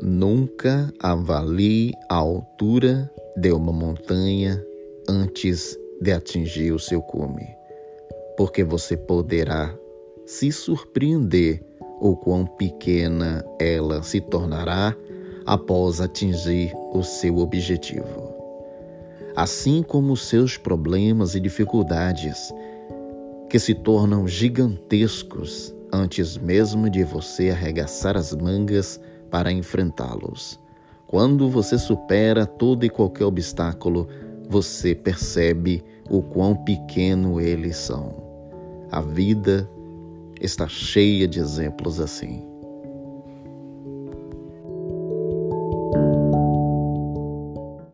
Nunca avalie a altura de uma montanha antes de atingir o seu cume, porque você poderá se surpreender o quão pequena ela se tornará após atingir o seu objetivo. Assim como seus problemas e dificuldades, que se tornam gigantescos antes mesmo de você arregaçar as mangas para enfrentá-los. Quando você supera todo e qualquer obstáculo, você percebe o quão pequeno eles são. A vida está cheia de exemplos assim.